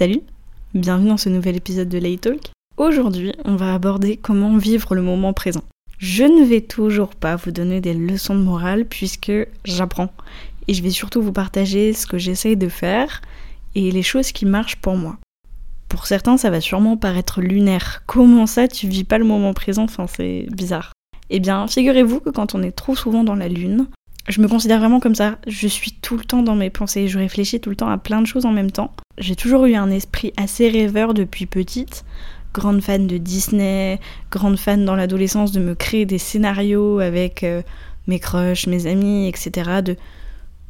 Salut, bienvenue dans ce nouvel épisode de Lay Talk. Aujourd'hui, on va aborder comment vivre le moment présent. Je ne vais toujours pas vous donner des leçons de morale puisque j'apprends. Et je vais surtout vous partager ce que j'essaye de faire et les choses qui marchent pour moi. Pour certains, ça va sûrement paraître lunaire. Comment ça, tu vis pas le moment présent? Enfin, c'est bizarre. Eh bien, figurez-vous que quand on est trop souvent dans la lune, je me considère vraiment comme ça. Je suis tout le temps dans mes pensées. Je réfléchis tout le temps à plein de choses en même temps. J'ai toujours eu un esprit assez rêveur depuis petite. Grande fan de Disney, grande fan dans l'adolescence de me créer des scénarios avec euh, mes crushs, mes amis, etc.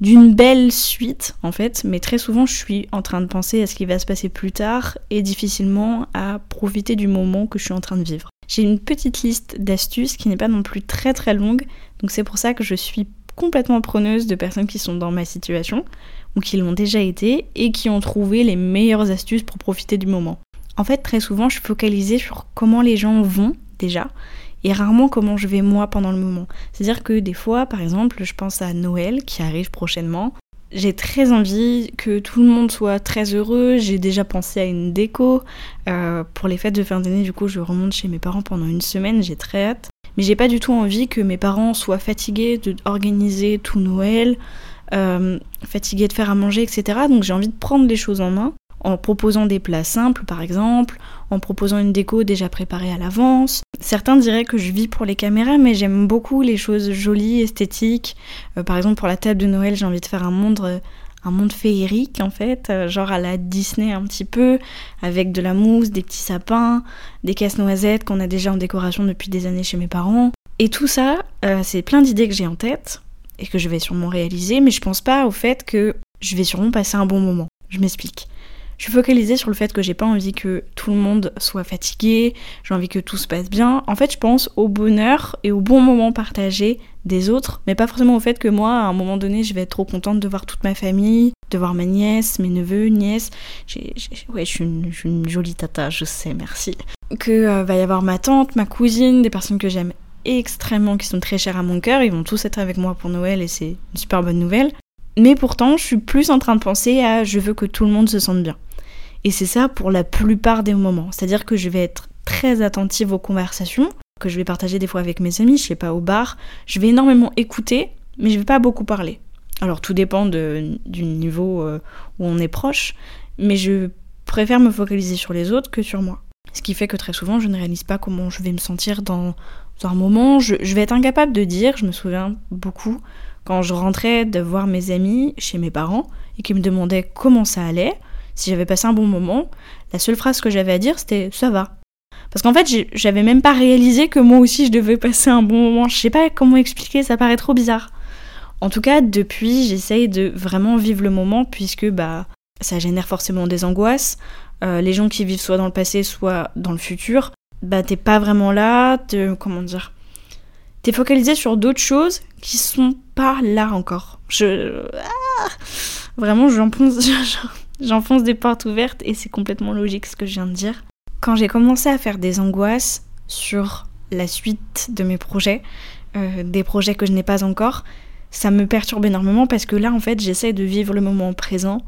D'une belle suite en fait, mais très souvent je suis en train de penser à ce qui va se passer plus tard et difficilement à profiter du moment que je suis en train de vivre. J'ai une petite liste d'astuces qui n'est pas non plus très très longue, donc c'est pour ça que je suis complètement preneuse de personnes qui sont dans ma situation ou qui l'ont déjà été et qui ont trouvé les meilleures astuces pour profiter du moment. En fait, très souvent, je focalisais sur comment les gens vont déjà et rarement comment je vais moi pendant le moment. C'est-à-dire que des fois, par exemple, je pense à Noël qui arrive prochainement. J'ai très envie que tout le monde soit très heureux. J'ai déjà pensé à une déco. Euh, pour les fêtes de fin d'année, du coup, je remonte chez mes parents pendant une semaine. J'ai très hâte mais j'ai pas du tout envie que mes parents soient fatigués d'organiser tout Noël, euh, fatigués de faire à manger, etc. Donc j'ai envie de prendre les choses en main en proposant des plats simples par exemple, en proposant une déco déjà préparée à l'avance. Certains diraient que je vis pour les caméras, mais j'aime beaucoup les choses jolies, esthétiques. Euh, par exemple pour la table de Noël, j'ai envie de faire un monde euh, un monde féerique en fait, euh, genre à la Disney un petit peu, avec de la mousse, des petits sapins, des casse-noisettes qu'on a déjà en décoration depuis des années chez mes parents. Et tout ça, euh, c'est plein d'idées que j'ai en tête et que je vais sûrement réaliser, mais je pense pas au fait que je vais sûrement passer un bon moment. Je m'explique. Je suis focalisée sur le fait que j'ai pas envie que tout le monde soit fatigué, j'ai envie que tout se passe bien. En fait, je pense au bonheur et au bon moment partagé des autres, mais pas forcément au fait que moi, à un moment donné, je vais être trop contente de voir toute ma famille, de voir ma nièce, mes neveux, nièces. ouais, je suis, une, jolie tata, je sais, merci. Que euh, va y avoir ma tante, ma cousine, des personnes que j'aime extrêmement, qui sont très chères à mon cœur, ils vont tous être avec moi pour Noël et c'est une super bonne nouvelle. Mais pourtant, je suis plus en train de penser à je veux que tout le monde se sente bien. Et c'est ça pour la plupart des moments. C'est-à-dire que je vais être très attentive aux conversations que je vais partager des fois avec mes amis, je sais pas, au bar. Je vais énormément écouter, mais je vais pas beaucoup parler. Alors tout dépend du niveau euh, où on est proche, mais je préfère me focaliser sur les autres que sur moi. Ce qui fait que très souvent, je ne réalise pas comment je vais me sentir dans, un moment. Je, vais être incapable de dire, je me souviens beaucoup, quand je rentrais de voir mes amis chez mes parents et qu'ils me demandaient comment ça allait, si j'avais passé un bon moment, la seule phrase que j'avais à dire c'était ça va. Parce qu'en fait, j'avais même pas réalisé que moi aussi je devais passer un bon moment. Je sais pas comment expliquer, ça paraît trop bizarre. En tout cas, depuis, j'essaye de vraiment vivre le moment puisque bah ça génère forcément des angoisses. Euh, les gens qui vivent soit dans le passé, soit dans le futur, bah t'es pas vraiment là, comment dire, t'es focalisé sur d'autres choses qui sont pas là encore. Je ah, vraiment j'enfonce j'enfonce des portes ouvertes et c'est complètement logique ce que je viens de dire. Quand j'ai commencé à faire des angoisses sur la suite de mes projets, euh, des projets que je n'ai pas encore, ça me perturbe énormément parce que là en fait j'essaie de vivre le moment présent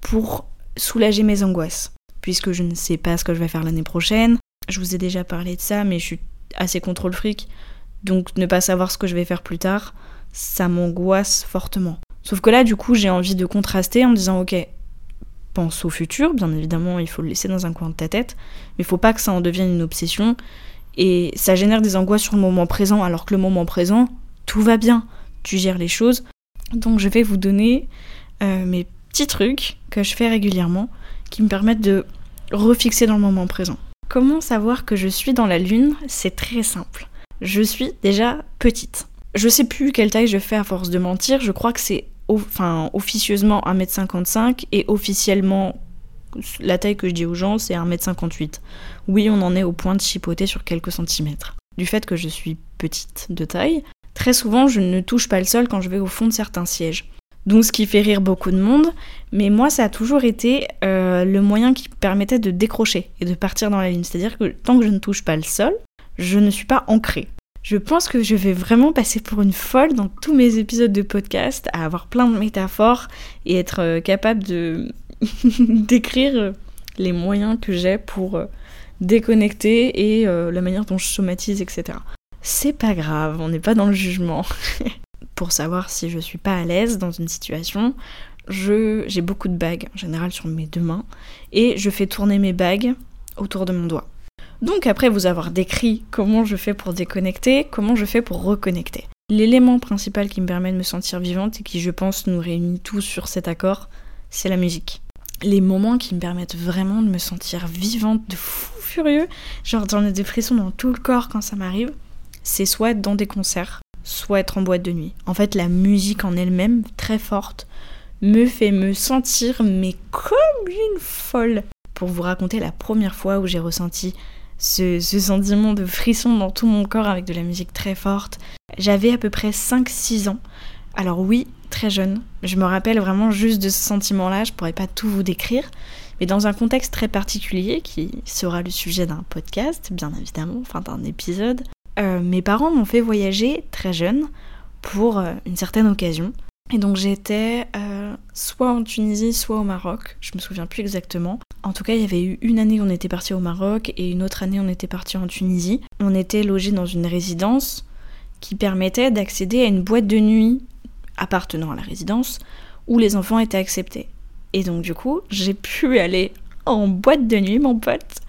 pour soulager mes angoisses. Puisque je ne sais pas ce que je vais faire l'année prochaine, je vous ai déjà parlé de ça, mais je suis assez contrôle fric, donc ne pas savoir ce que je vais faire plus tard, ça m'angoisse fortement. Sauf que là, du coup, j'ai envie de contraster en me disant, ok, pense au futur, bien évidemment, il faut le laisser dans un coin de ta tête, mais il faut pas que ça en devienne une obsession, et ça génère des angoisses sur le moment présent, alors que le moment présent, tout va bien, tu gères les choses. Donc je vais vous donner euh, mes petits trucs que je fais régulièrement qui me permettent de refixer dans le moment présent. Comment savoir que je suis dans la lune? C'est très simple. Je suis déjà petite. Je sais plus quelle taille je fais à force de mentir, je crois que c'est enfin, officieusement 1m55 et officiellement la taille que je dis aux gens c'est 1m58. Oui, on en est au point de chipoter sur quelques centimètres. Du fait que je suis petite de taille, très souvent je ne touche pas le sol quand je vais au fond de certains sièges. Donc ce qui fait rire beaucoup de monde, mais moi ça a toujours été euh, le moyen qui permettait de décrocher et de partir dans la ligne. C'est-à-dire que tant que je ne touche pas le sol, je ne suis pas ancrée. Je pense que je vais vraiment passer pour une folle dans tous mes épisodes de podcast, à avoir plein de métaphores et être euh, capable de d'écrire les moyens que j'ai pour euh, déconnecter et euh, la manière dont je somatise, etc. C'est pas grave, on n'est pas dans le jugement. pour savoir si je suis pas à l'aise dans une situation, j'ai beaucoup de bagues en général sur mes deux mains et je fais tourner mes bagues autour de mon doigt. Donc après vous avoir décrit comment je fais pour déconnecter, comment je fais pour reconnecter. L'élément principal qui me permet de me sentir vivante et qui je pense nous réunit tous sur cet accord, c'est la musique. Les moments qui me permettent vraiment de me sentir vivante de fou furieux, genre j'en ai des frissons dans tout le corps quand ça m'arrive, c'est soit être dans des concerts, soit être en boîte de nuit. En fait, la musique en elle-même, très forte, me fait me sentir mais comme une folle. Pour vous raconter la première fois où j'ai ressenti ce, sentiment de frisson dans tout mon corps avec de la musique très forte, j'avais à peu près 5-6 ans. Alors oui, très jeune. Je me rappelle vraiment juste de ce sentiment-là, je pourrais pas tout vous décrire, mais dans un contexte très particulier qui sera le sujet d'un podcast, bien évidemment, enfin d'un épisode. Euh, mes parents m'ont fait voyager très jeune pour euh, une certaine occasion. Et donc j'étais euh, soit en Tunisie, soit au Maroc, je me souviens plus exactement. En tout cas, il y avait eu une année où on était parti au Maroc et une autre année où on était parti en Tunisie. On était logé dans une résidence qui permettait d'accéder à une boîte de nuit appartenant à la résidence où les enfants étaient acceptés. Et donc du coup, j'ai pu aller en boîte de nuit, mon pote,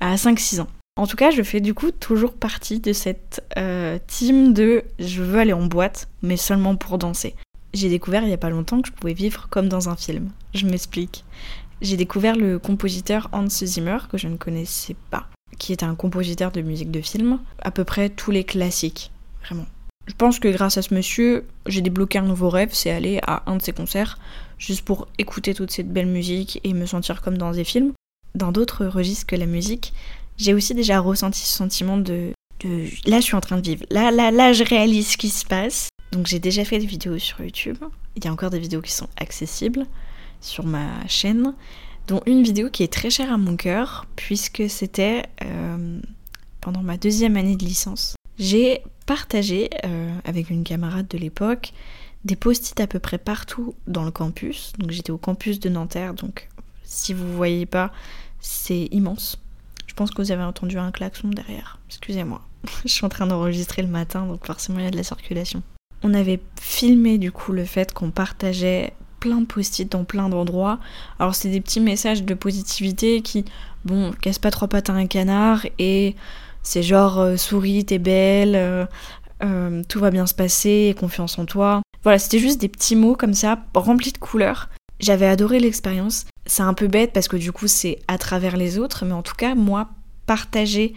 à 5-6 ans. En tout cas, je fais du coup toujours partie de cette euh, team de je veux aller en boîte, mais seulement pour danser. J'ai découvert il y a pas longtemps que je pouvais vivre comme dans un film. Je m'explique. J'ai découvert le compositeur Hans Zimmer, que je ne connaissais pas, qui est un compositeur de musique de film, à peu près tous les classiques, vraiment. Je pense que grâce à ce monsieur, j'ai débloqué un nouveau rêve, c'est aller à un de ses concerts, juste pour écouter toute cette belle musique et me sentir comme dans des films. Dans d'autres registres que la musique, j'ai aussi déjà ressenti ce sentiment de, de, Là, je suis en train de vivre. Là, là, là, je réalise ce qui se passe. Donc j'ai déjà fait des vidéos sur YouTube. Il y a encore des vidéos qui sont accessibles sur ma chaîne, dont une vidéo qui est très chère à mon cœur, puisque c'était euh, pendant ma deuxième année de licence. J'ai partagé euh, avec une camarade de l'époque des post-it à peu près partout dans le campus. Donc j'étais au campus de Nanterre, donc si vous voyez pas, c'est immense. Je pense que vous avez entendu un klaxon derrière. Excusez-moi. Je suis en train d'enregistrer le matin, donc forcément il y a de la circulation. On avait filmé du coup le fait qu'on partageait plein de post-it dans plein d'endroits. Alors c'est des petits messages de positivité qui, bon, casse pas trois pattes à un canard et c'est genre euh, souris, t'es belle, euh, euh, tout va bien se passer, confiance en toi. Voilà, c'était juste des petits mots comme ça, remplis de couleurs. J'avais adoré l'expérience. C'est un peu bête parce que du coup c'est à travers les autres, mais en tout cas moi, partager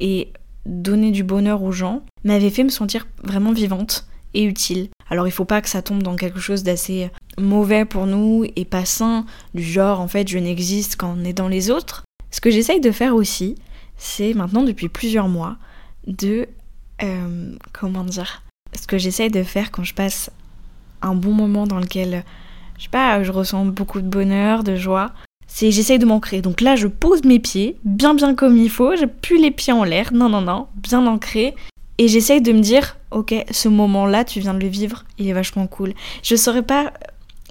et donner du bonheur aux gens m'avait fait me sentir vraiment vivante et utile. Alors il faut pas que ça tombe dans quelque chose d'assez mauvais pour nous et pas sain, du genre en fait je n'existe qu'en aidant les autres. Ce que j'essaye de faire aussi, c'est maintenant depuis plusieurs mois de... Euh, comment dire Ce que j'essaye de faire quand je passe un bon moment dans lequel, je sais pas, je ressens beaucoup de bonheur, de joie, c'est j'essaye de m'ancrer. Donc là, je pose mes pieds, bien bien comme il faut, j'ai plus les pieds en l'air, non non non, bien ancré, et j'essaye de me dire, ok, ce moment-là, tu viens de le vivre, il est vachement cool. Je saurais pas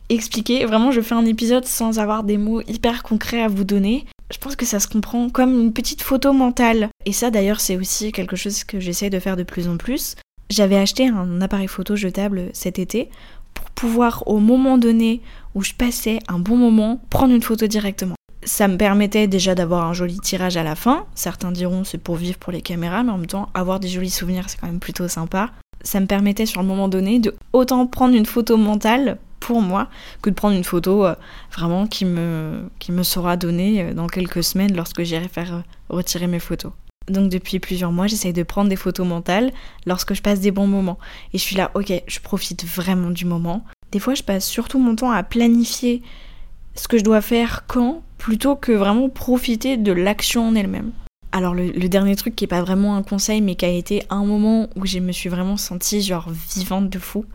expliquer, vraiment, je fais un épisode sans avoir des mots hyper concrets à vous donner. Je pense que ça se comprend comme une petite photo mentale. Et ça, d'ailleurs, c'est aussi quelque chose que j'essaye de faire de plus en plus. J'avais acheté un appareil photo jetable cet été pour pouvoir, au moment donné où je passais un bon moment, prendre une photo directement ça me permettait déjà d'avoir un joli tirage à la fin. Certains diront c'est pour vivre pour les caméras, mais en même temps, avoir des jolis souvenirs, c'est quand même plutôt sympa. Ça me permettait sur le moment donné de autant prendre une photo mentale pour moi que de prendre une photo euh, vraiment qui me, qui me sera donnée euh, dans quelques semaines lorsque j'irai faire euh, retirer mes photos. Donc depuis plusieurs mois, j'essaye de prendre des photos mentales lorsque je passe des bons moments. Et je suis là, ok, je profite vraiment du moment. Des fois, je passe surtout mon temps à planifier ce que je dois faire quand, plutôt que vraiment profiter de l'action en elle-même. Alors le, dernier truc qui est pas vraiment un conseil mais qui a été un moment où je me suis vraiment sentie genre vivante de fou,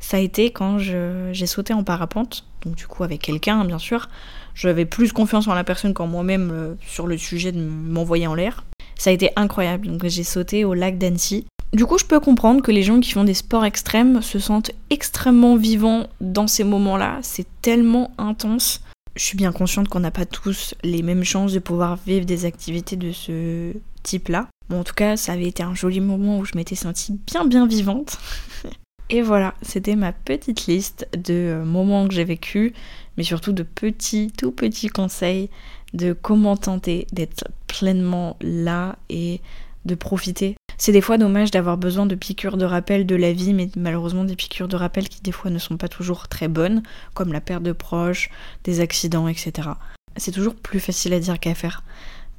ça a été quand j'ai sauté en parapente, donc du coup avec quelqu'un bien sûr. J'avais plus confiance en la personne qu'en moi-même euh, sur le sujet de m'envoyer en l'air. Ça a été incroyable, donc j'ai sauté au lac d'Annecy. Du coup, je peux comprendre que les gens qui font des sports extrêmes se sentent extrêmement vivants dans ces moments-là. C'est tellement intense. Je suis bien consciente qu'on n'a pas tous les mêmes chances de pouvoir vivre des activités de ce type-là. Bon, en tout cas, ça avait été un joli moment où je m'étais sentie bien bien vivante. Et voilà, c'était ma petite liste de euh, moments que j'ai vécu, mais surtout de petits, tout petits conseils de comment tenter d'être pleinement là et de profiter. C'est des fois dommage d'avoir besoin de piqûres de rappel de la vie, mais malheureusement des piqûres de rappel qui des fois ne sont pas toujours très bonnes, comme la perte de proches, des accidents, etc. C'est toujours plus facile à dire qu'à faire.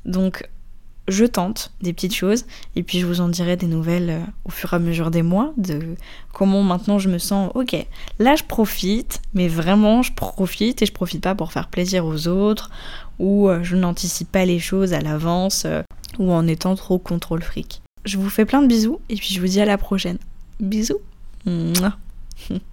Donc je tente des petites choses et puis je vous en dirai des nouvelles euh, au fur et à mesure des mois de comment maintenant je me sens. Ok, là je profite, mais vraiment je profite et je profite pas pour faire plaisir aux autres ou euh, je n'anticipe pas les choses à l'avance euh, ou en étant trop contrôle fric. Je vous fais plein de bisous et puis je vous dis à la prochaine. Bisous.